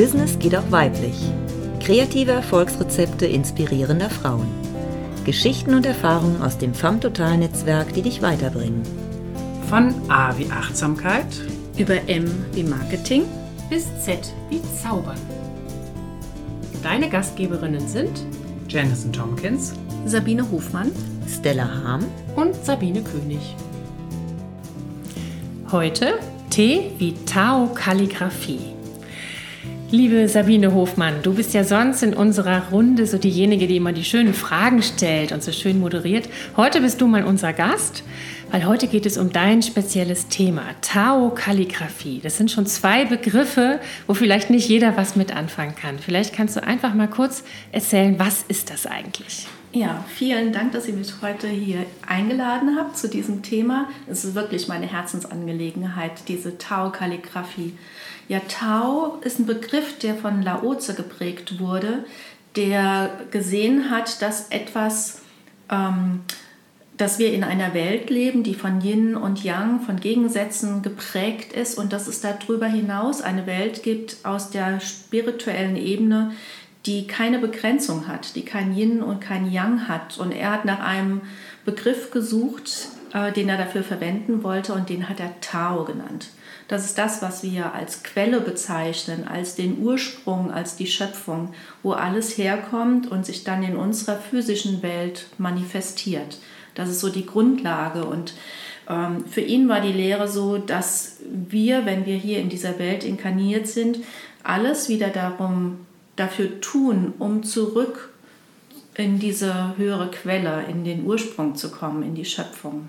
Business geht auch weiblich. Kreative Erfolgsrezepte inspirierender Frauen. Geschichten und Erfahrungen aus dem FAM Total Netzwerk, die dich weiterbringen. Von A wie Achtsamkeit über M wie Marketing bis Z wie Zaubern. Deine Gastgeberinnen sind Janison Tompkins, Sabine Hofmann, Stella Harm und Sabine König. Heute T wie Tao Kalligraphie. Liebe Sabine Hofmann, du bist ja sonst in unserer Runde so diejenige, die immer die schönen Fragen stellt und so schön moderiert. Heute bist du mal unser Gast, weil heute geht es um dein spezielles Thema, Tao-Kalligraphie. Das sind schon zwei Begriffe, wo vielleicht nicht jeder was mit anfangen kann. Vielleicht kannst du einfach mal kurz erzählen, was ist das eigentlich? Ja, vielen Dank, dass ihr mich heute hier eingeladen habt zu diesem Thema. Es ist wirklich meine Herzensangelegenheit, diese Tao-Kalligraphie. Ja, Tao ist ein Begriff, der von Laoze geprägt wurde, der gesehen hat, dass etwas, ähm, dass wir in einer Welt leben, die von Yin und Yang, von Gegensätzen geprägt ist und dass es darüber hinaus eine Welt gibt aus der spirituellen Ebene, die keine Begrenzung hat, die kein Yin und kein Yang hat. Und er hat nach einem Begriff gesucht, äh, den er dafür verwenden wollte und den hat er Tao genannt. Das ist das, was wir als Quelle bezeichnen, als den Ursprung, als die Schöpfung, wo alles herkommt und sich dann in unserer physischen Welt manifestiert. Das ist so die Grundlage. Und ähm, für ihn war die Lehre so, dass wir, wenn wir hier in dieser Welt inkarniert sind, alles wieder darum, dafür tun, um zurück in diese höhere Quelle, in den Ursprung zu kommen, in die Schöpfung.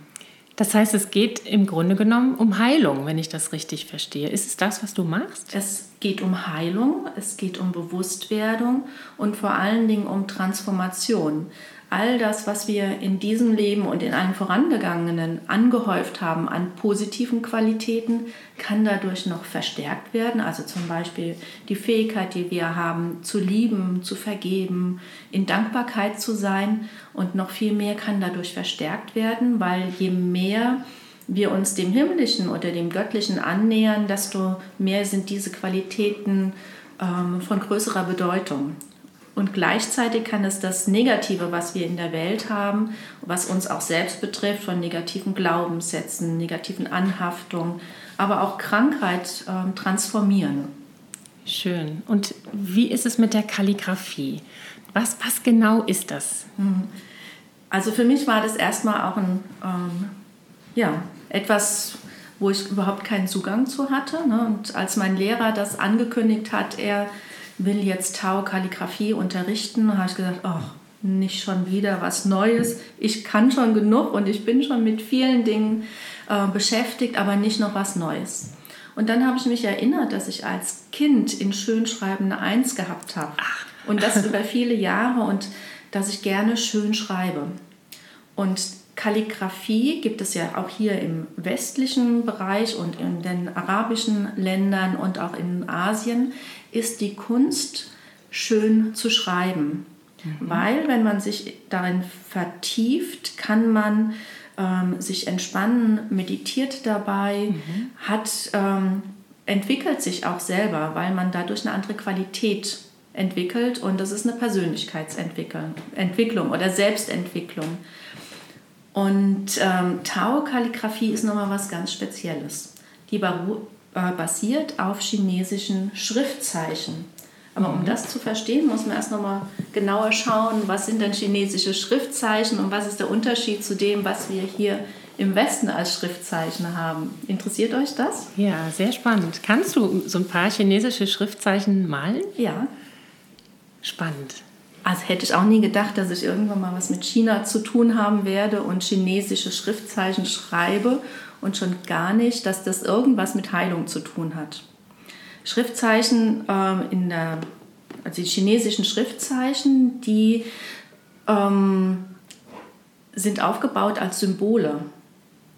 Das heißt, es geht im Grunde genommen um Heilung, wenn ich das richtig verstehe. Ist es das, was du machst? Es geht um Heilung, es geht um Bewusstwerdung und vor allen Dingen um Transformation all das, was wir in diesem Leben und in allen vorangegangenen angehäuft haben an positiven Qualitäten, kann dadurch noch verstärkt werden. Also zum Beispiel die Fähigkeit, die wir haben, zu lieben, zu vergeben, in Dankbarkeit zu sein. Und noch viel mehr kann dadurch verstärkt werden, weil je mehr wir uns dem Himmlischen oder dem Göttlichen annähern, desto mehr sind diese Qualitäten ähm, von größerer Bedeutung. Und gleichzeitig kann es das Negative, was wir in der Welt haben, was uns auch selbst betrifft, von negativen Glaubenssätzen, negativen Anhaftungen, aber auch Krankheit äh, transformieren. Schön. Und wie ist es mit der Kalligraphie? Was, was genau ist das? Mhm. Also für mich war das erstmal auch ein, ähm, ja, etwas, wo ich überhaupt keinen Zugang zu hatte. Ne? Und als mein Lehrer das angekündigt hat, er will jetzt Tau-Kalligraphie unterrichten. habe ich gesagt, ach, nicht schon wieder was Neues. Ich kann schon genug und ich bin schon mit vielen Dingen äh, beschäftigt, aber nicht noch was Neues. Und dann habe ich mich erinnert, dass ich als Kind in Schönschreiben eine Eins gehabt habe. Und das über viele Jahre und dass ich gerne schön schreibe. Und Kalligraphie gibt es ja auch hier im westlichen Bereich und in den arabischen Ländern und auch in Asien ist die Kunst, schön zu schreiben. Mhm. Weil, wenn man sich darin vertieft, kann man ähm, sich entspannen, meditiert dabei, mhm. hat, ähm, entwickelt sich auch selber, weil man dadurch eine andere Qualität entwickelt und das ist eine Persönlichkeitsentwicklung oder Selbstentwicklung. Und ähm, Tao-Kalligraphie ist nochmal was ganz Spezielles. Die äh, basiert auf chinesischen Schriftzeichen. Aber um mhm. das zu verstehen, muss man erst nochmal genauer schauen, was sind denn chinesische Schriftzeichen und was ist der Unterschied zu dem, was wir hier im Westen als Schriftzeichen haben. Interessiert euch das? Ja, sehr spannend. Kannst du so ein paar chinesische Schriftzeichen malen? Ja. Spannend. Also hätte ich auch nie gedacht, dass ich irgendwann mal was mit China zu tun haben werde und chinesische Schriftzeichen schreibe und schon gar nicht, dass das irgendwas mit Heilung zu tun hat. Schriftzeichen ähm, in der, also die chinesischen Schriftzeichen, die ähm, sind aufgebaut als Symbole.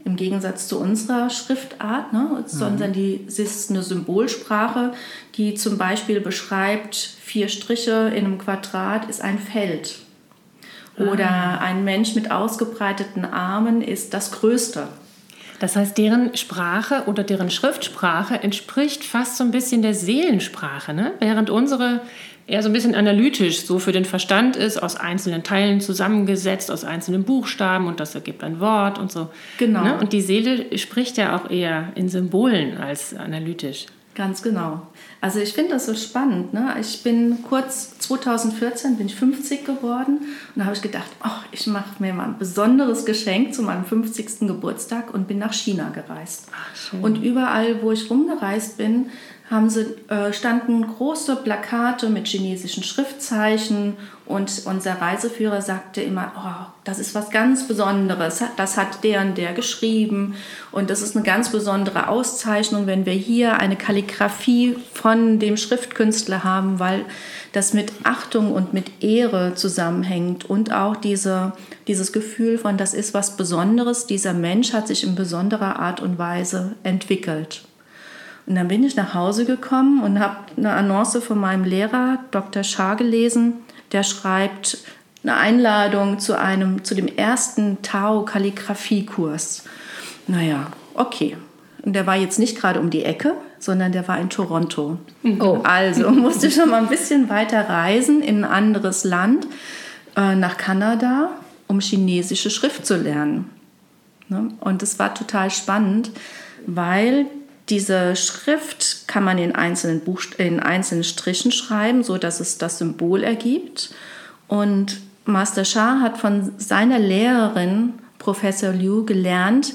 Im Gegensatz zu unserer Schriftart, ne? Mhm. sondern die ist eine Symbolsprache, die zum Beispiel beschreibt, vier Striche in einem Quadrat ist ein Feld. Oder ah. ein Mensch mit ausgebreiteten Armen ist das Größte. Das heißt, deren Sprache oder deren Schriftsprache entspricht fast so ein bisschen der Seelensprache, ne? während unsere eher so ein bisschen analytisch so für den Verstand ist, aus einzelnen Teilen zusammengesetzt, aus einzelnen Buchstaben und das ergibt ein Wort und so. Genau. Ne? Und die Seele spricht ja auch eher in Symbolen als analytisch. Ganz genau. Also ich finde das so spannend. Ne? Ich bin kurz 2014 bin ich 50 geworden und da habe ich gedacht, oh, ich mache mir mal ein besonderes Geschenk zu meinem 50. Geburtstag und bin nach China gereist. Ach, und überall, wo ich rumgereist bin, haben sie, äh, standen große Plakate mit chinesischen Schriftzeichen und unser Reiseführer sagte immer, oh, das ist was ganz Besonderes, das hat der und der geschrieben und das ist eine ganz besondere Auszeichnung, wenn wir hier eine Kalligraphie von dem Schriftkünstler haben, weil das mit Achtung und mit Ehre zusammenhängt und auch diese, dieses Gefühl von, das ist was Besonderes, dieser Mensch hat sich in besonderer Art und Weise entwickelt. Und dann bin ich nach Hause gekommen und habe eine Annonce von meinem Lehrer, Dr. Schaar, gelesen. Der schreibt eine Einladung zu, einem, zu dem ersten Tao-Kalligraphie-Kurs. Naja, okay. Und der war jetzt nicht gerade um die Ecke, sondern der war in Toronto. Oh. Also musste ich schon mal ein bisschen weiter reisen in ein anderes Land, äh, nach Kanada, um chinesische Schrift zu lernen. Ne? Und es war total spannend, weil diese Schrift kann man in einzelnen, Buchst in einzelnen Strichen schreiben, so dass es das Symbol ergibt. Und Master Shah hat von seiner Lehrerin, Professor Liu, gelernt,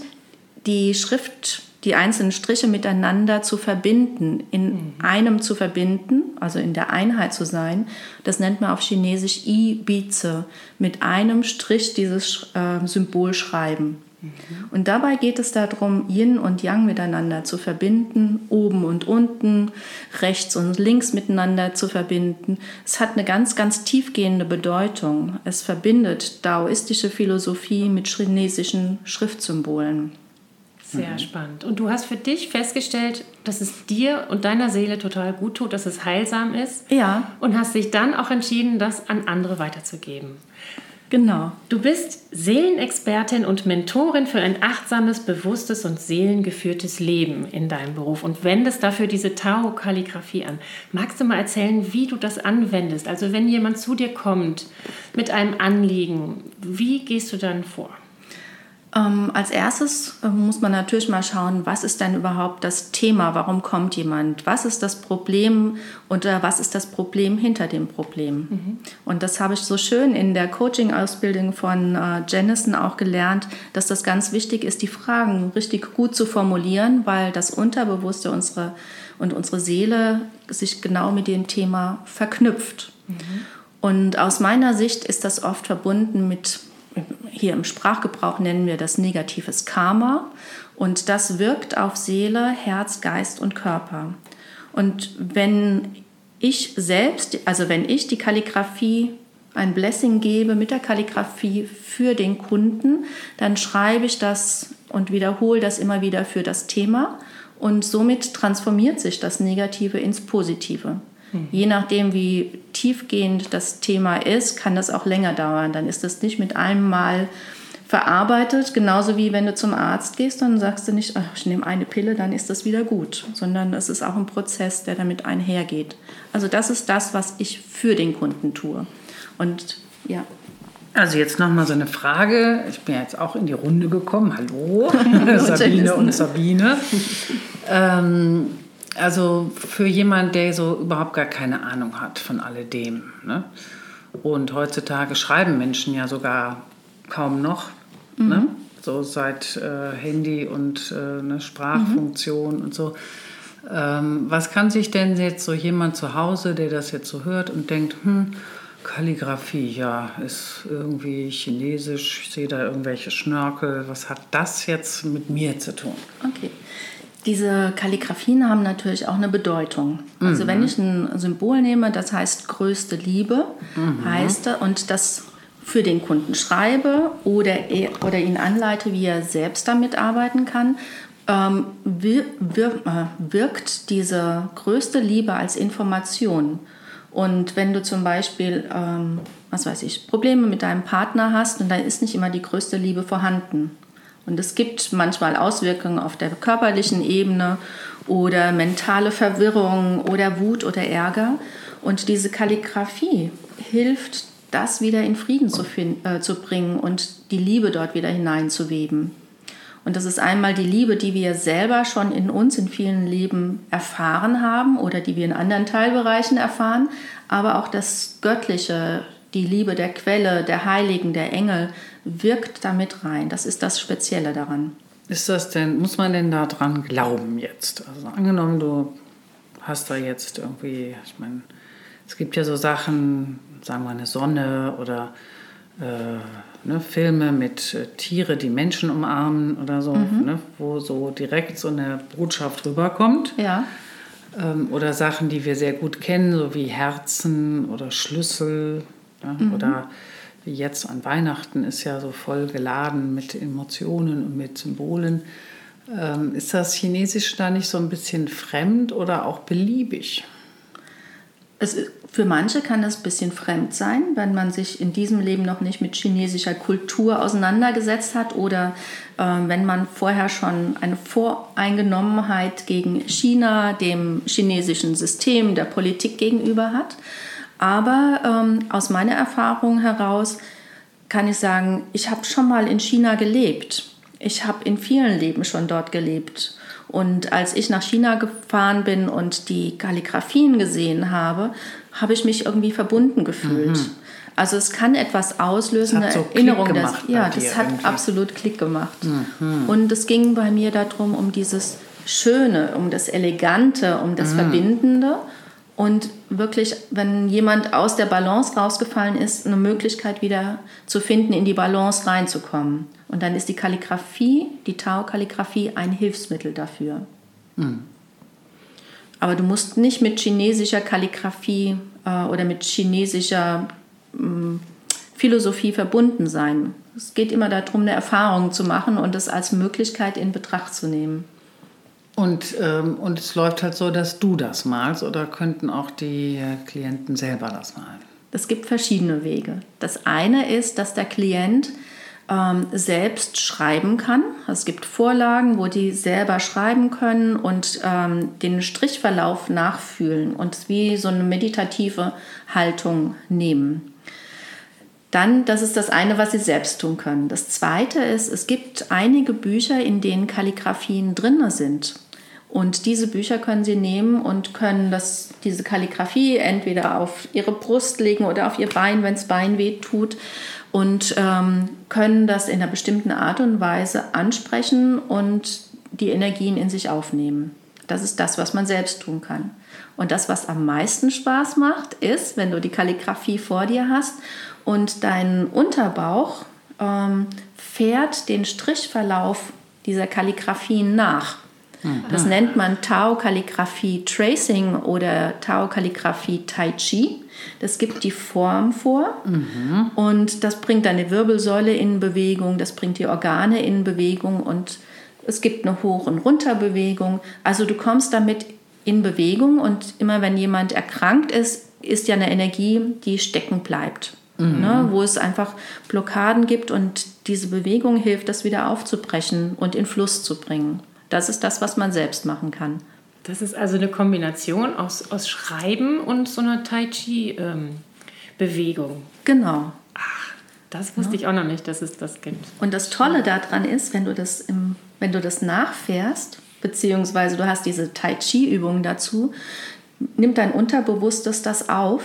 die Schrift, die einzelnen Striche miteinander zu verbinden, in mhm. einem zu verbinden, also in der Einheit zu sein. Das nennt man auf Chinesisch I Bize, mit einem Strich dieses äh, Symbol schreiben. Mhm. Und dabei geht es darum, Yin und Yang miteinander zu verbinden, oben und unten, rechts und links miteinander zu verbinden. Es hat eine ganz, ganz tiefgehende Bedeutung. Es verbindet daoistische Philosophie mit chinesischen Schriftsymbolen. Sehr mhm. spannend. Und du hast für dich festgestellt, dass es dir und deiner Seele total gut tut, dass es heilsam ist. Ja. Und hast dich dann auch entschieden, das an andere weiterzugeben. Genau. Du bist Seelenexpertin und Mentorin für ein achtsames, bewusstes und seelengeführtes Leben in deinem Beruf und wendest dafür diese Tao-Kalligraphie an. Magst du mal erzählen, wie du das anwendest? Also wenn jemand zu dir kommt mit einem Anliegen, wie gehst du dann vor? Ähm, als erstes äh, muss man natürlich mal schauen, was ist denn überhaupt das Thema? Warum kommt jemand? Was ist das Problem und äh, was ist das Problem hinter dem Problem? Mhm. Und das habe ich so schön in der Coaching-Ausbildung von äh, Jennison auch gelernt, dass das ganz wichtig ist, die Fragen richtig gut zu formulieren, weil das Unterbewusste unsere, und unsere Seele sich genau mit dem Thema verknüpft. Mhm. Und aus meiner Sicht ist das oft verbunden mit hier im Sprachgebrauch nennen wir das negatives Karma. Und das wirkt auf Seele, Herz, Geist und Körper. Und wenn ich selbst, also wenn ich die Kalligraphie ein Blessing gebe mit der Kalligraphie für den Kunden, dann schreibe ich das und wiederhole das immer wieder für das Thema und somit transformiert sich das Negative ins Positive. Mhm. Je nachdem, wie tiefgehend das Thema ist, kann das auch länger dauern. Dann ist das nicht mit einem Mal verarbeitet, genauso wie wenn du zum Arzt gehst, dann sagst du nicht, ach, ich nehme eine Pille, dann ist das wieder gut, sondern es ist auch ein Prozess, der damit einhergeht. Also das ist das, was ich für den Kunden tue. Und ja. Also jetzt nochmal so eine Frage. Ich bin jetzt auch in die Runde gekommen. Hallo, Sabine und Sabine. ähm, also für jemanden, der so überhaupt gar keine Ahnung hat von alledem. Ne? Und heutzutage schreiben Menschen ja sogar kaum noch. Ne? Mhm. Ne? So seit äh, Handy und äh, eine Sprachfunktion mhm. und so. Ähm, was kann sich denn jetzt so jemand zu Hause, der das jetzt so hört und denkt, hm, Kalligrafie, ja, ist irgendwie chinesisch, ich sehe da irgendwelche Schnörkel, was hat das jetzt mit mir zu tun? Okay. Diese Kalligraphien haben natürlich auch eine Bedeutung. Also mhm. wenn ich ein Symbol nehme, das heißt größte Liebe, mhm. heißt und das für den Kunden schreibe oder, oder ihn anleite, wie er selbst damit arbeiten kann, ähm, wir, wir, äh, wirkt diese größte Liebe als Information. Und wenn du zum Beispiel, ähm, was weiß ich, Probleme mit deinem Partner hast und da ist nicht immer die größte Liebe vorhanden, Und es gibt manchmal Auswirkungen auf der körperlichen Ebene oder mentale Verwirrung oder Wut oder Ärger. Und diese Kalligraphie hilft, das wieder in Frieden zu, äh, zu bringen und die Liebe dort wieder hineinzuweben. Und das ist einmal die Liebe, die wir selber schon in uns in vielen Leben erfahren haben oder die wir in anderen Teilbereichen erfahren, aber auch das Göttliche, die Liebe der Quelle, der Heiligen, der Engel wirkt damit rein. Das ist das Spezielle daran. Ist das denn, muss man denn daran glauben jetzt? Also angenommen, du hast da jetzt irgendwie, ich meine, es gibt ja so Sachen, sagen wir eine Sonne oder äh, ne, Filme mit äh, Tiere, die Menschen umarmen oder so, mhm. ne, wo so direkt so eine Botschaft rüberkommt. Ja. Ähm, oder Sachen, die wir sehr gut kennen, so wie Herzen oder Schlüssel. Ja, mhm. Oder jetzt an Weihnachten ist ja so voll geladen mit Emotionen und mit Symbolen. Ähm, ist das Chinesisch da nicht so ein bisschen fremd oder auch beliebig? Es, für manche kann das ein bisschen fremd sein, wenn man sich in diesem Leben noch nicht mit chinesischer Kultur auseinandergesetzt hat oder äh, wenn man vorher schon eine Voreingenommenheit gegen China, dem chinesischen System, der Politik gegenüber hat. Aber ähm, aus meiner Erfahrung heraus kann ich sagen, ich habe schon mal in China gelebt. Ich habe in vielen Leben schon dort gelebt. Und als ich nach China gefahren bin und die Kalligraphien gesehen habe, habe ich mich irgendwie verbunden gefühlt. Mhm. Also es kann etwas auslösen, eine so Erinnerung. Dass, ja, das hat irgendwie. absolut Klick gemacht. Mhm. Und es ging bei mir darum, um dieses Schöne, um das Elegante, um das mhm. Verbindende. Und wirklich, wenn jemand aus der Balance rausgefallen ist, eine Möglichkeit wieder zu finden, in die Balance reinzukommen. Und dann ist die Kalligraphie, die Tao-Kalligraphie, ein Hilfsmittel dafür. Mhm. Aber du musst nicht mit chinesischer Kalligraphie äh, oder mit chinesischer äh, Philosophie verbunden sein. Es geht immer darum, eine Erfahrung zu machen und das als Möglichkeit in Betracht zu nehmen. Und, ähm, und es läuft halt so, dass du das malst oder könnten auch die Klienten selber das malen? Es gibt verschiedene Wege. Das eine ist, dass der Klient ähm, selbst schreiben kann. Es gibt Vorlagen, wo die selber schreiben können und ähm, den Strichverlauf nachfühlen und wie so eine meditative Haltung nehmen. Dann, das ist das eine, was sie selbst tun können. Das zweite ist, es gibt einige Bücher, in denen Kalligraphien drin sind. Und diese Bücher können Sie nehmen und können das, diese Kalligrafie entweder auf Ihre Brust legen oder auf Ihr Bein, wenn es Bein weh tut und ähm, können das in einer bestimmten Art und Weise ansprechen und die Energien in sich aufnehmen. Das ist das, was man selbst tun kann. Und das, was am meisten Spaß macht, ist, wenn du die Kalligrafie vor dir hast und dein Unterbauch ähm, fährt den Strichverlauf dieser Kalligrafien nach. Das nennt man Tao-Kalligraphie Tracing oder Tao-Kalligraphie Tai Chi. Das gibt die Form vor mhm. und das bringt deine Wirbelsäule in Bewegung, das bringt die Organe in Bewegung und es gibt eine Hoch- und Runterbewegung. Also du kommst damit in Bewegung und immer wenn jemand erkrankt ist, ist ja eine Energie, die stecken bleibt. Mhm. Ne, wo es einfach Blockaden gibt und diese Bewegung hilft, das wieder aufzubrechen und in Fluss zu bringen. Das ist das, was man selbst machen kann. Das ist also eine Kombination aus, aus Schreiben und so einer Tai Chi-Bewegung. Ähm, genau. Ach, das wusste ja. ich auch noch nicht, dass es das gibt. Und das Tolle daran ist, wenn du das, im, wenn du das nachfährst, beziehungsweise du hast diese Tai Chi-Übungen dazu, nimmt dein Unterbewusstes das auf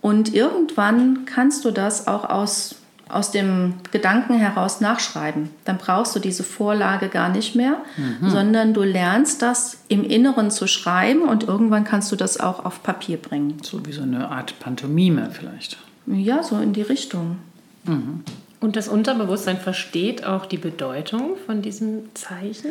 und irgendwann kannst du das auch aus aus dem Gedanken heraus nachschreiben. Dann brauchst du diese Vorlage gar nicht mehr, mhm. sondern du lernst das im Inneren zu schreiben und irgendwann kannst du das auch auf Papier bringen. So wie so eine Art Pantomime vielleicht. Ja, so in die Richtung. Mhm. Und das Unterbewusstsein versteht auch die Bedeutung von diesem Zeichen?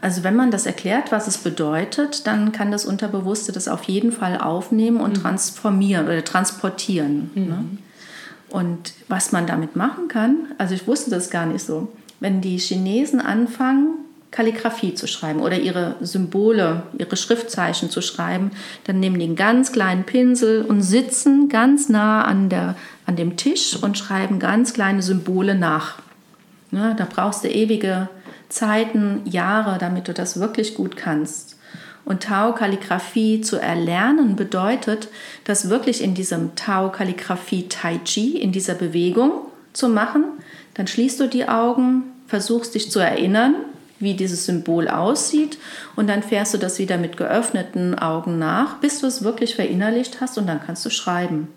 Also wenn man das erklärt, was es bedeutet, dann kann das Unterbewusste das auf jeden Fall aufnehmen und mhm. transformieren oder transportieren. Mhm. Ne? Und was man damit machen kann, also ich wusste das gar nicht so, wenn die Chinesen anfangen, Kalligraphie zu schreiben oder ihre Symbole, ihre Schriftzeichen zu schreiben, dann nehmen die einen ganz kleinen Pinsel und sitzen ganz nah an, der, an dem Tisch und schreiben ganz kleine Symbole nach. Ne? Da brauchst du ewige Zeiten, Jahre, damit du das wirklich gut kannst. Und Tao-Kalligraphie zu erlernen bedeutet, das wirklich in diesem Tao-Kalligraphie Tai Chi, in dieser Bewegung zu machen. Dann schließt du die Augen, versuchst dich zu erinnern, wie dieses Symbol aussieht und dann fährst du das wieder mit geöffneten Augen nach, bis du es wirklich verinnerlicht hast und dann kannst du schreiben.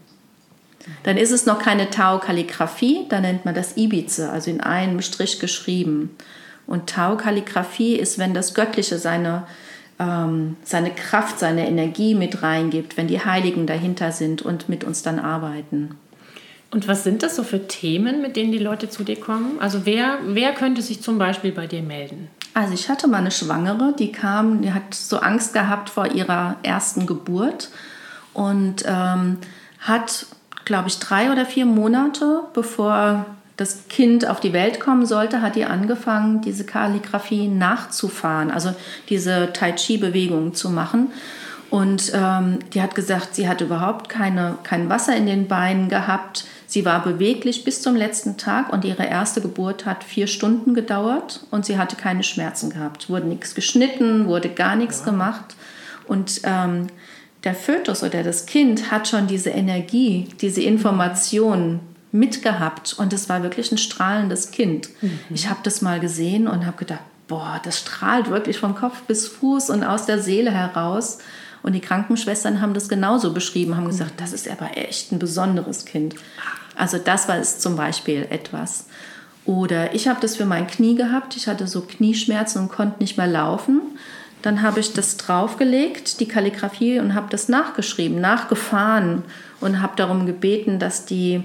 Dann ist es noch keine Tau-Kalligraphie, da nennt man das Ibize, also in einem Strich geschrieben. Und Tau-Kalligraphie ist, wenn das Göttliche seine, ähm, seine Kraft, seine Energie mit reingibt, wenn die Heiligen dahinter sind und mit uns dann arbeiten. Und was sind das so für Themen, mit denen die Leute zu dir kommen? Also wer, wer könnte sich zum Beispiel bei dir melden? Also ich hatte mal eine Schwangere, die kam, die hat so Angst gehabt vor ihrer ersten Geburt und ähm, hat, glaube ich, drei oder vier Monate, bevor das Kind auf die Welt kommen sollte, hat die angefangen, diese Kalligraphie nachzufahren, also diese Tai Chi-Bewegungen zu machen. Und ähm, die hat gesagt, sie hat überhaupt keine, kein Wasser in den Beinen gehabt. Sie war beweglich bis zum letzten Tag und ihre erste Geburt hat vier Stunden gedauert und sie hatte keine Schmerzen gehabt. Wurde nichts geschnitten, wurde gar nichts ja. gemacht. Und ähm, der Fötus oder das Kind hat schon diese Energie, diese Information mitgehabt und es war wirklich ein strahlendes Kind. Mhm. Ich habe das mal gesehen und habe gedacht, boah, das strahlt wirklich vom Kopf bis Fuß und aus der Seele heraus. Und die Krankenschwestern haben das genauso beschrieben, haben gesagt, das ist aber echt ein besonderes Kind. Also das war es zum Beispiel etwas. Oder ich habe das für mein Knie gehabt. Ich hatte so Knieschmerzen und konnte nicht mehr laufen. Dann habe ich das draufgelegt, die Kalligrafie, und habe das nachgeschrieben, nachgefahren und habe darum gebeten, dass die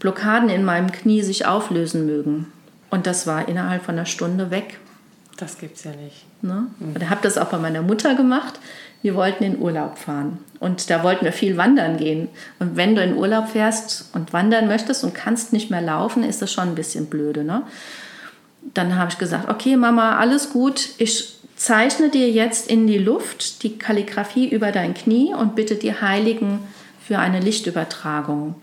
Blockaden in meinem Knie sich auflösen mögen. Und das war innerhalb von einer Stunde weg. Das gibt's ja nicht. Ne? Und ich habe das auch bei meiner Mutter gemacht wir wollten in Urlaub fahren. Und da wollten wir viel wandern gehen. Und wenn du in Urlaub fährst und wandern möchtest und kannst nicht mehr laufen, ist das schon ein bisschen blöde. Ne? Dann habe ich gesagt, okay Mama, alles gut. Ich zeichne dir jetzt in die Luft die Kalligrafie über dein Knie und bitte die Heiligen für eine Lichtübertragung.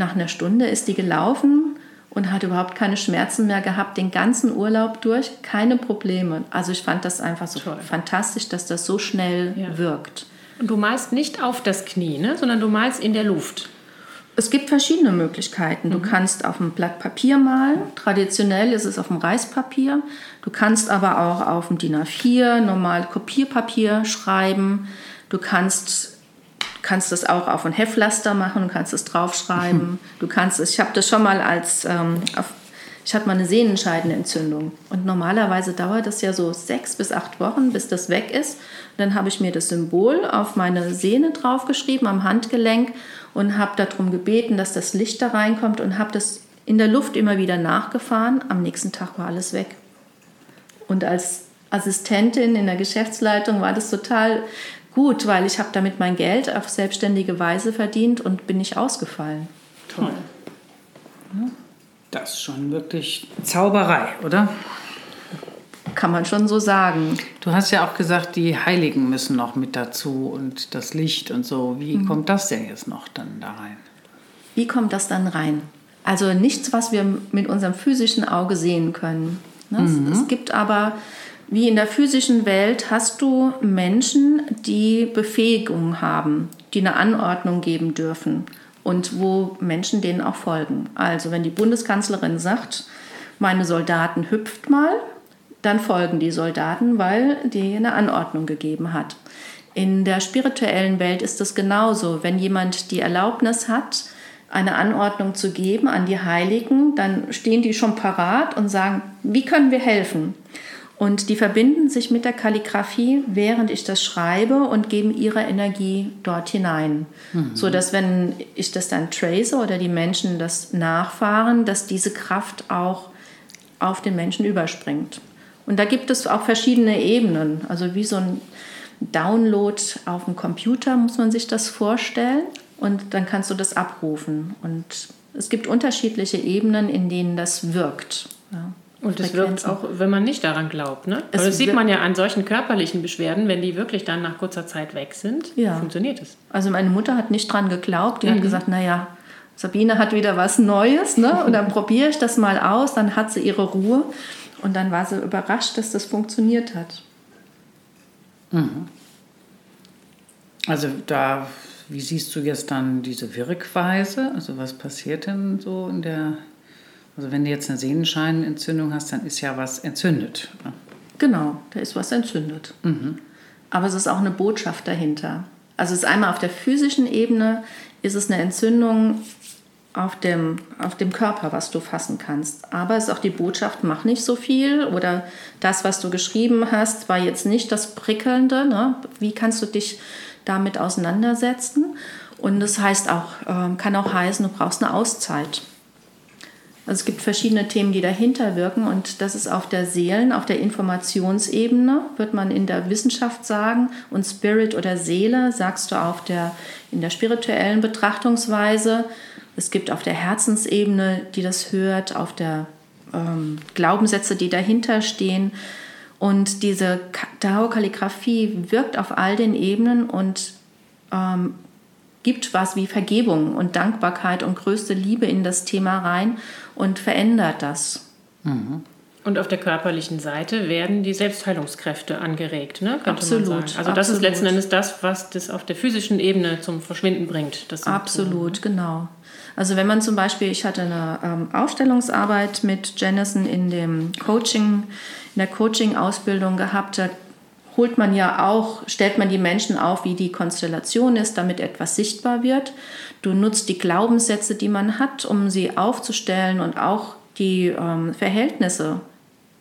Nach einer Stunde ist die gelaufen und hat überhaupt keine Schmerzen mehr gehabt, den ganzen Urlaub durch, keine Probleme. Also ich fand das einfach so Toll. fantastisch, dass das so schnell ja. wirkt. Und du malst nicht auf das Knie, ne? sondern du malst in der Luft. Es gibt verschiedene Möglichkeiten. Mhm. Du kannst auf einem Blatt Papier malen. Traditionell ist es auf dem Reispapier. Du kannst aber auch auf dem DIN A4 normal Kopierpapier schreiben. Du kannst kannst das auch auf ein Heftlaster machen, du kannst es draufschreiben. Du kannst es, ich habe das schon mal als, ähm, auf, ich hatte mal eine Sehnenscheidenentzündung und normalerweise dauert das ja so sechs bis acht Wochen, bis das weg ist. Und dann habe ich mir das Symbol auf meine Sehne draufgeschrieben, am Handgelenk und habe darum gebeten, dass das Licht da reinkommt und habe das in der Luft immer wieder nachgefahren. Am nächsten Tag war alles weg. Und als Assistentin in der Geschäftsleitung war das total gut, weil ich habe damit mein Geld auf selbstständige Weise verdient und bin nicht ausgefallen. Toll. Das ist schon wirklich Zauberei, oder? Kann man schon so sagen. Du hast ja auch gesagt, die Heiligen müssen noch mit dazu und das Licht und so. Wie mhm. kommt das denn jetzt noch dann da rein? Wie kommt das dann rein? Also nichts, was wir mit unserem physischen Auge sehen können. Ne? Mhm. Es gibt aber wie in der physischen Welt hast du Menschen, die Befähigung haben, die eine Anordnung geben dürfen und wo Menschen denen auch folgen. Also wenn die Bundeskanzlerin sagt, meine Soldaten hüpft mal, dann folgen die Soldaten, weil die eine Anordnung gegeben hat. In der spirituellen Welt ist es genauso. Wenn jemand die Erlaubnis hat, eine Anordnung zu geben an die Heiligen, dann stehen die schon parat und sagen, wie können wir helfen? Und die verbinden sich mit der Kalligrafie, während ich das schreibe und geben ihre Energie dort hinein. Mhm. So dass wenn ich das dann trace oder die Menschen das nachfahren, dass diese Kraft auch auf den Menschen überspringt. Und da gibt es auch verschiedene Ebenen. Also wie so ein Download auf dem Computer muss man sich das vorstellen und dann kannst du das abrufen. Und es gibt unterschiedliche Ebenen, in denen das wirkt. Ja. Und das wirkt auch, wenn man nicht daran glaubt. Ne? Es das sieht man ja an solchen körperlichen Beschwerden, wenn die wirklich dann nach kurzer Zeit weg sind, ja. funktioniert es. Also meine Mutter hat nicht dran geglaubt. Die mhm. hat gesagt, naja, Sabine hat wieder was Neues, ne? Und dann probiere ich das mal aus, dann hat sie ihre Ruhe und dann war sie überrascht, dass das funktioniert hat. Mhm. Also da, wie siehst du jetzt dann diese Wirkweise? Also was passiert denn so in der, also wenn du jetzt eine Sehnenscheinentzündung hast, dann ist ja was entzündet. Ne? Genau, da ist was entzündet. Mhm. Aber es ist auch eine Botschaft dahinter. Also es ist einmal auf der physischen Ebene, ist es eine Entzündung auf dem, auf dem Körper, was du fassen kannst. Aber es ist auch die Botschaft, mach nicht so viel oder das, was du geschrieben hast, war jetzt nicht das Prickelnde. Ne? Wie kannst du dich damit auseinandersetzen? Und das heißt auch, äh, kann auch heißen, du brauchst eine Auszeit. Also es gibt verschiedene Themen, die dahinter wirken und das ist auf der Seelen, auf der Informationsebene, wird man in der Wissenschaft sagen. Und Spirit oder Seele sagst du auf der, in der spirituellen Betrachtungsweise. Es gibt auf der Herzensebene, die das hört, auf der ähm, Glaubenssätze, die dahinter stehen. Und diese Tao-Kalligraphie wirkt auf all den Ebenen und ähm, gibt was wie Vergebung und Dankbarkeit und größte Liebe in das Thema rein und verändert das. Mhm. Und auf der körperlichen Seite werden die Selbstheilungskräfte angeregt, ne? könnte absolut, man sagen. Also das absolut. ist letzten Endes das, was das auf der physischen Ebene zum Verschwinden bringt. absolut, so, genau. Also wenn man zum Beispiel, ich hatte eine ähm, Aufstellungsarbeit mit Jennison in dem Coaching, in der Coaching-Ausbildung gehabt, da holt man ja auch, stellt man die Menschen auf, wie die Konstellation ist, damit etwas sichtbar wird. Du nutzt die Glaubenssätze, die man hat, um sie aufzustellen und auch die ähm, Verhältnisse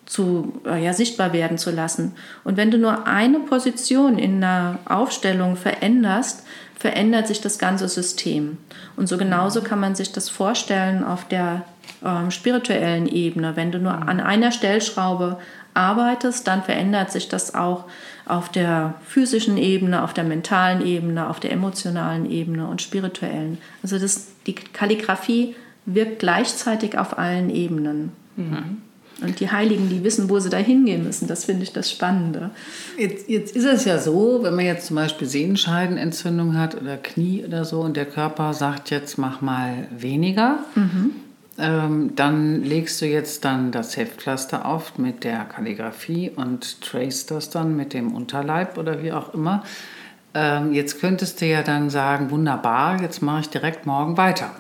zu, äh, ja, sichtbar werden zu lassen. Und wenn du nur eine Position in einer Aufstellung veränderst, verändert sich das ganze System. Und so genauso kann man sich das vorstellen auf der ähm, spirituellen Ebene. Wenn du nur an einer Stellschraube arbeitest, dann verändert sich das auch auf der physischen Ebene, auf der mentalen Ebene, auf der emotionalen Ebene und spirituellen. Also das, die Kalligraphie wirkt gleichzeitig auf allen Ebenen. Mhm. Und die Heiligen, die wissen, wo sie da hingehen müssen. Das finde ich das Spannende. Jetzt, jetzt ist es ja so, wenn man jetzt zum Beispiel Sehenscheidenentzündung hat oder Knie oder so und der Körper sagt jetzt, mach mal weniger. Mhm ähm, dann legst du jetzt dann das Heftpflaster auf mit der Kalligrafie und trace das dann mit dem Unterleib oder wie auch immer. Ähm, jetzt könntest du ja dann sagen, wunderbar, jetzt mache ich direkt morgen weiter.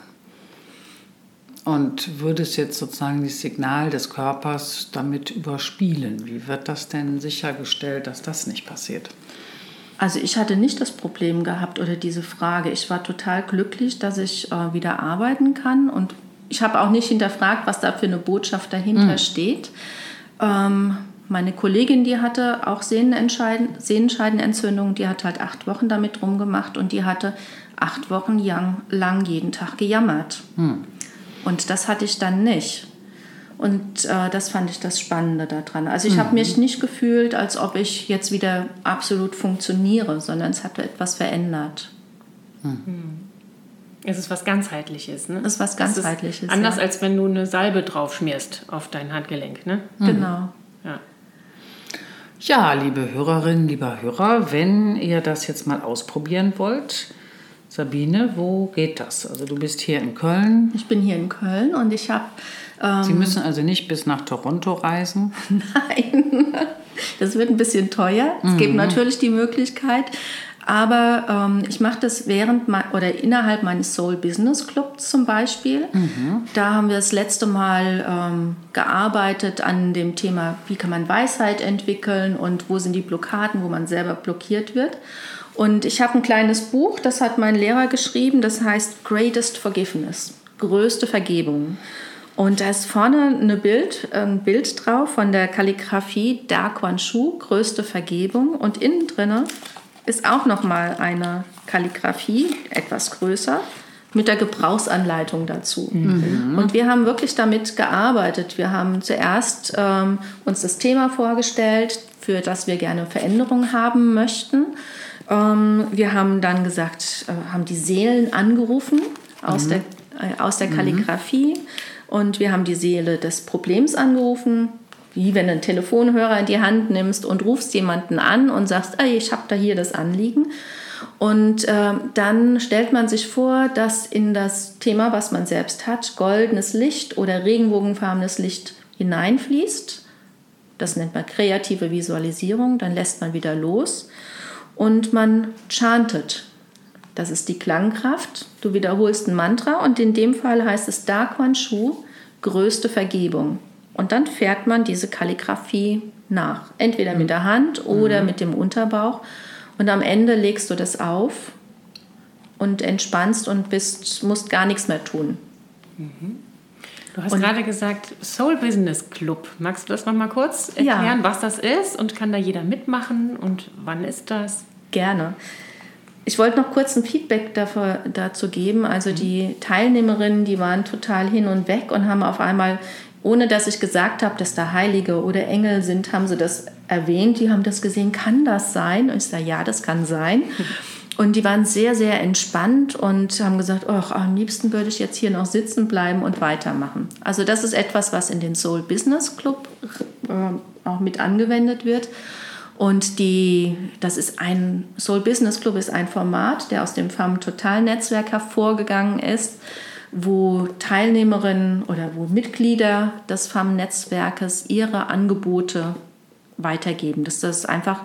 Und würdest jetzt sozusagen das Signal des Körpers damit überspielen. Wie wird das denn sichergestellt, dass das nicht passiert? Also ich hatte nicht das Problem gehabt oder diese Frage. Ich war total glücklich, dass ich äh, wieder arbeiten kann und ich habe auch nicht hinterfragt, was da für eine Botschaft dahinter mhm. steht. Ähm, meine Kollegin, die hatte auch Sehnenscheidenentzündung, die hat halt acht Wochen damit rumgemacht und die hatte acht Wochen lang jeden Tag gejammert. Mhm. Und das hatte ich dann nicht. Und äh, das fand ich das Spannende daran. Also ich mhm. habe mich nicht gefühlt, als ob ich jetzt wieder absolut funktioniere, sondern es hat etwas verändert. Mhm. Es ist was ganzheitliches, ne? Es ist was ganzheitliches. Ist anders ja. als wenn du eine Salbe drauf schmierst auf dein Handgelenk, ne? Mhm. Genau. Ja. Ja, liebe Hörerinnen, lieber Hörer, wenn ihr das jetzt mal ausprobieren wollt, Sabine, wo geht das? Also du bist hier in Köln. Ich bin hier in Köln und ich habe. Ähm, Sie müssen also nicht bis nach Toronto reisen. Nein, das wird ein bisschen teuer. Es mhm. gibt natürlich die Möglichkeit, aber ähm, ich mache das während oder innerhalb meines Soul Business Clubs zum Beispiel. Mhm. Da haben wir das letzte Mal ähm, gearbeitet an dem Thema, wie kann man Weisheit entwickeln und wo sind die Blockaden, wo man selber blockiert wird. Und ich habe ein kleines Buch, das hat mein Lehrer geschrieben, das heißt Greatest Forgiveness, größte Vergebung. Und da ist vorne eine Bild, ein Bild drauf von der Kalligrafie Da Quan Shu, größte Vergebung. Und innen drinne ist auch noch mal eine Kalligrafie, etwas größer, mit der Gebrauchsanleitung dazu. Mhm. Und wir haben wirklich damit gearbeitet. Wir haben zuerst ähm, uns das Thema vorgestellt, für das wir gerne Veränderungen haben möchten. Ähm, wir haben dann gesagt, äh, haben die Seelen angerufen aus mhm. der, äh, aus der mhm. Kalligrafie. Mhm. Und wir haben die Seele des Problems angerufen, wie wenn du einen Telefonhörer in die Hand nimmst und rufst jemanden an und sagst, ey, ich habe da hier das Anliegen. Und äh, dann stellt man sich vor, dass in das Thema, was man selbst hat, goldenes Licht oder regenbogenfarbenes Licht hineinfließt. Das nennt man kreative Visualisierung. Dann lässt man wieder los und man chantet. Das ist die Klangkraft. Du wiederholst ein Mantra und in dem Fall heißt es Da Quan Shu, größte Vergebung. Und dann fährt man diese Kalligraphie nach. Entweder mit der Hand oder mhm. mit dem Unterbauch. Und am Ende legst du das auf und entspannst und bist, musst gar nichts mehr tun. Mhm. Du hast und, gerade gesagt, Soul Business Club. Magst du das noch mal kurz erklären, ja. was das ist und kann da jeder mitmachen und wann ist das? Gerne. Ich wollte noch kurz ein Feedback dafür, dazu geben. Also die Teilnehmerinnen, die waren total hin und weg und haben auf einmal ohne dass ich gesagt habe, dass da Heilige oder Engel sind, haben sie das erwähnt. Die haben das gesehen, kann das sein? Und ich sage, ja, das kann sein. Und die waren sehr, sehr entspannt und haben gesagt, oh, am liebsten würde ich jetzt hier noch sitzen bleiben und weitermachen. Also das ist etwas, was in den Soul Business Club äh, auch mit angewendet wird. Und die, das ist ein Soul Business Club ist ein Format, der aus dem FAM Total Netzwerk hervorgegangen ist wo Teilnehmerinnen oder wo Mitglieder des FAM-Netzwerkes ihre Angebote weitergeben, dass du das einfach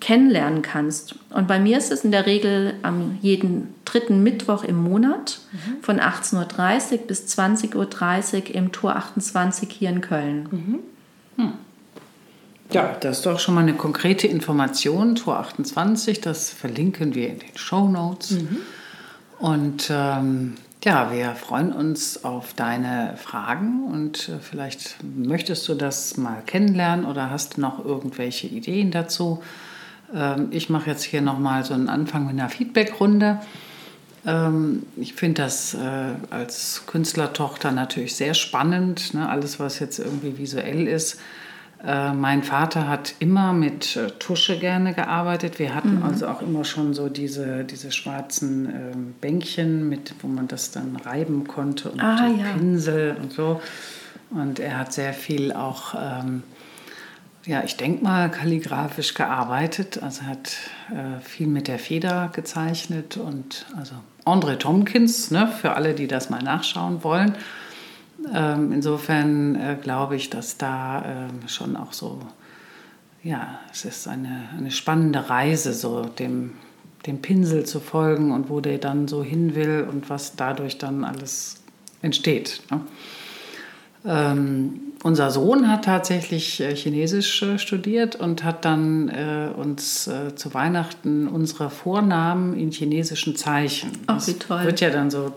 kennenlernen kannst. Und bei mir ist es in der Regel am jeden dritten Mittwoch im Monat mhm. von 18.30 Uhr bis 20.30 Uhr im Tor 28 hier in Köln. Mhm. Hm. Ja, das ist doch schon mal eine konkrete Information. Tor 28, das verlinken wir in den Show Notes. Mhm. Und ähm, ja, wir freuen uns auf deine Fragen und äh, vielleicht möchtest du das mal kennenlernen oder hast noch irgendwelche Ideen dazu. Ähm, ich mache jetzt hier nochmal so einen Anfang mit einer Feedbackrunde. Ähm, ich finde das äh, als Künstlertochter natürlich sehr spannend, ne? alles was jetzt irgendwie visuell ist äh, mein Vater hat immer mit äh, Tusche gerne gearbeitet. Wir hatten mhm. also auch immer schon so diese, diese schwarzen äh, Bänkchen, mit, wo man das dann reiben konnte und ah, ja. Pinsel und so. Und er hat sehr viel auch, ähm, ja, ich denke mal, kalligrafisch gearbeitet. Also hat äh, viel mit der Feder gezeichnet und also André Tomkins, ne, für alle, die das mal nachschauen wollen. Ähm, insofern äh, glaube ich, dass da äh, schon auch so, ja, es ist eine, eine spannende Reise, so dem, dem Pinsel zu folgen und wo der dann so hin will und was dadurch dann alles entsteht. Ne? Ähm, unser Sohn hat tatsächlich äh, Chinesisch äh, studiert und hat dann äh, uns äh, zu Weihnachten unsere Vornamen in chinesischen Zeichen. Ach, wie toll. Das wird ja dann so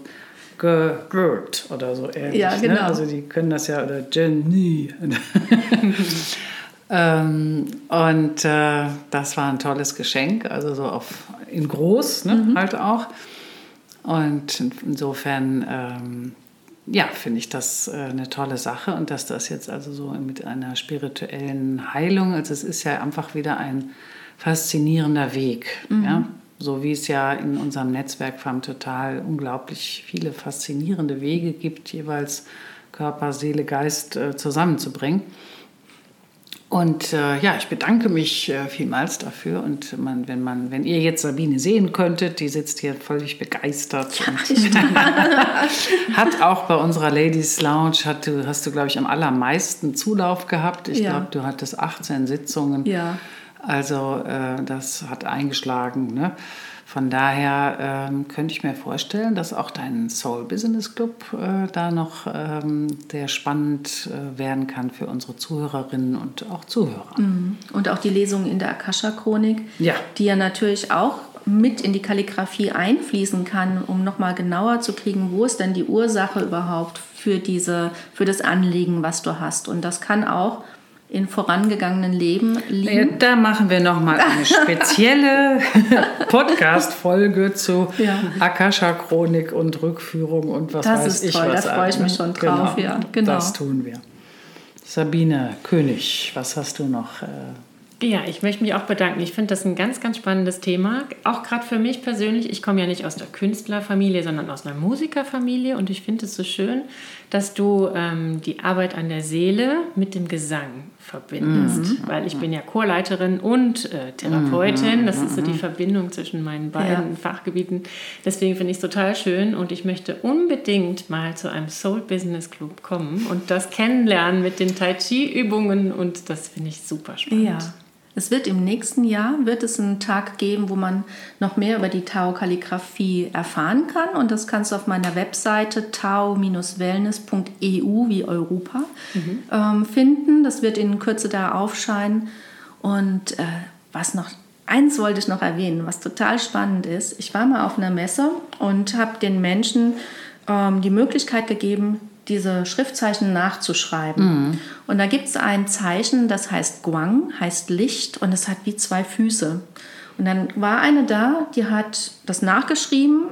gerührt oder so ähnlich. Ja, ne? genau. Ne? Also die können das ja, oder Jenny. ähm, und äh, das war ein tolles Geschenk, also so auf, in groß ne? Mhm. halt auch. Und insofern, ähm, ja, finde ich das äh, eine tolle Sache und dass das jetzt also so mit einer spirituellen Heilung, also es ist ja einfach wieder ein faszinierender Weg. Mhm. Ja? So wie es ja in unserem Netzwerk FAM total unglaublich viele faszinierende Wege gibt, jeweils Körper, Seele, Geist äh, zusammenzubringen. Und äh, ja, ich bedanke mich äh, vielmals dafür. Und man, wenn, man, wenn ihr jetzt Sabine sehen könntet, die sitzt hier völlig begeistert. Ja, hat auch bei unserer Ladies Lounge, hat, du, hast du, glaube ich, am allermeisten Zulauf gehabt. Ich ja. glaube, du hattest 18 Sitzungen. Ja. Also äh, das hat eingeschlagen. Ne? Von daher ähm, könnte ich mir vorstellen, dass auch dein Soul Business Club äh, da noch ähm, sehr spannend äh, werden kann für unsere Zuhörerinnen und auch Zuhörer. Mhm. Und auch die Lesung in der Akasha-Chronik, ja. die ja natürlich auch mit in die Kalligrafie einfließen kann, um nochmal genauer zu kriegen, wo ist denn die Ursache überhaupt für, diese, für das Anliegen, was du hast. Und das kann auch in vorangegangenen Leben liegen. Da machen wir nochmal eine spezielle Podcast-Folge zu ja. Akasha-Chronik und Rückführung und was das weiß ich toll, was. Da freue ich mich schon drauf. Genau, ja, genau. Das tun wir. Sabine König, was hast du noch äh, Ja, ich möchte mich auch bedanken. Ich finde das ein ganz, ganz spannendes Thema. Auch gerade für mich persönlich. Ich komme ja nicht aus der Künstlerfamilie, sondern aus einer Musikerfamilie. Und ich finde es so schön, dass du ähm, die Arbeit an der Seele mit dem Gesang verbindest. Mhm. Weil ich bin ja Chorleiterin und äh, Therapeutin. Das ist so die Verbindung zwischen meinen beiden ja. Fachgebieten. Deswegen finde ich es total schön. Und ich möchte unbedingt mal zu einem Soul Business Club kommen und das kennenlernen mit den Tai Chi Übungen. Und das finde ich super spannend. Ja. Es wird im nächsten Jahr wird es einen Tag geben, wo man noch mehr über die Tau-Kalligraphie erfahren kann. Und das kannst du auf meiner Webseite tau-wellness.eu wie Europa mhm. ähm, finden. Das wird in Kürze da aufscheinen. Und äh, was noch, eins wollte ich noch erwähnen, was total spannend ist. Ich war mal auf einer Messe und habe den Menschen ähm, die Möglichkeit gegeben, diese Schriftzeichen nachzuschreiben. Mhm. Und da gibt es ein Zeichen, das heißt Guang, heißt Licht und es hat wie zwei Füße. Und dann war eine da, die hat das nachgeschrieben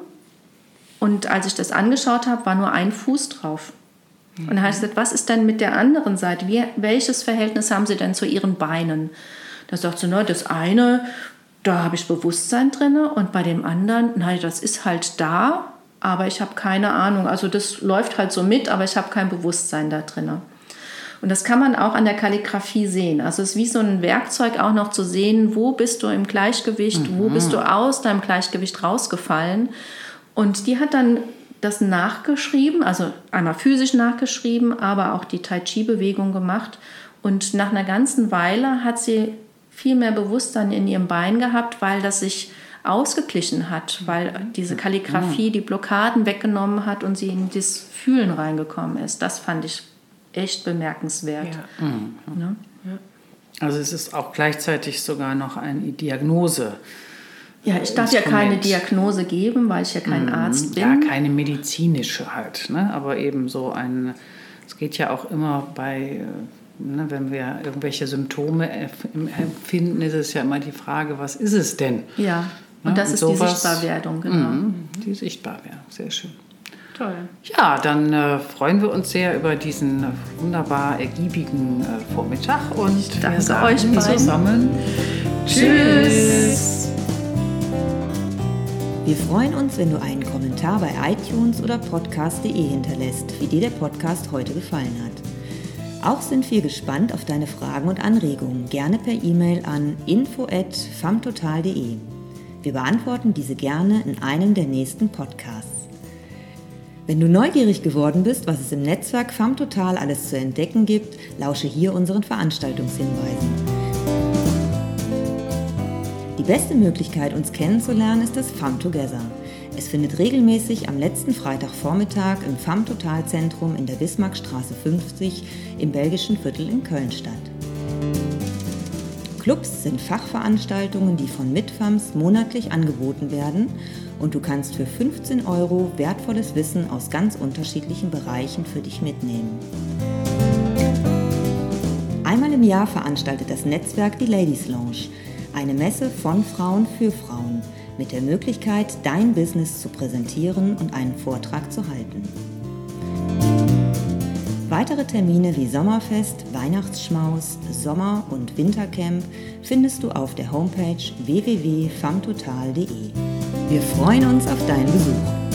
und als ich das angeschaut habe, war nur ein Fuß drauf. Mhm. Und dann habe ich gesagt, was ist denn mit der anderen Seite? Wie, welches Verhältnis haben sie denn zu ihren Beinen? Da sagt sie, na, das eine, da habe ich Bewusstsein drin und bei dem anderen, nein, das ist halt da aber ich habe keine Ahnung. Also das läuft halt so mit, aber ich habe kein Bewusstsein da drin. Und das kann man auch an der Kalligrafie sehen. Also es ist wie so ein Werkzeug auch noch zu sehen, wo bist du im Gleichgewicht, mhm. wo bist du aus deinem Gleichgewicht rausgefallen. Und die hat dann das nachgeschrieben, also einmal physisch nachgeschrieben, aber auch die Tai Chi-Bewegung gemacht. Und nach einer ganzen Weile hat sie viel mehr Bewusstsein in ihrem Bein gehabt, weil das sich ausgeglichen hat, weil diese Kalligrafie die Blockaden weggenommen hat und sie in das Fühlen reingekommen ist. Das fand ich echt bemerkenswert. Ja. Mhm. Ne? Also es ist auch gleichzeitig sogar noch eine Diagnose. Ja, ich darf ja keine Diagnose geben, weil ich ja kein mhm. Arzt bin. Ja, keine medizinische halt, ne? aber eben so ein, es geht ja auch immer bei, ne, wenn wir irgendwelche Symptome empfinden, ist es ja immer die Frage, was ist es denn? Ja. Und das und ist sowas, die Sichtbarwerdung, genau. Mh, die Sichtbarwerdung, sehr schön. Toll. Ja, dann äh, freuen wir uns sehr über diesen äh, wunderbar ergiebigen äh, Vormittag und ich danke wir sagen euch beiden. zusammen Tschüss. Wir freuen uns, wenn du einen Kommentar bei iTunes oder podcast.de hinterlässt, wie dir der Podcast heute gefallen hat. Auch sind wir gespannt auf deine Fragen und Anregungen, gerne per E-Mail an info@famtotal.de. Wir beantworten diese gerne in einem der nächsten Podcasts. Wenn du neugierig geworden bist, was es im Netzwerk FAM alles zu entdecken gibt, lausche hier unseren Veranstaltungshinweisen. Die beste Möglichkeit, uns kennenzulernen, ist das FAM Together. Es findet regelmäßig am letzten Freitagvormittag im FAM Total Zentrum in der Bismarckstraße 50 im belgischen Viertel in Köln statt. Clubs sind Fachveranstaltungen, die von Mitfams monatlich angeboten werden und du kannst für 15 Euro wertvolles Wissen aus ganz unterschiedlichen Bereichen für dich mitnehmen. Einmal im Jahr veranstaltet das Netzwerk die Ladies Lounge, eine Messe von Frauen für Frauen, mit der Möglichkeit, dein Business zu präsentieren und einen Vortrag zu halten. Weitere Termine wie Sommerfest, Weihnachtsschmaus, Sommer- und Wintercamp findest du auf der Homepage www.famtotal.de. Wir freuen uns auf deinen Besuch.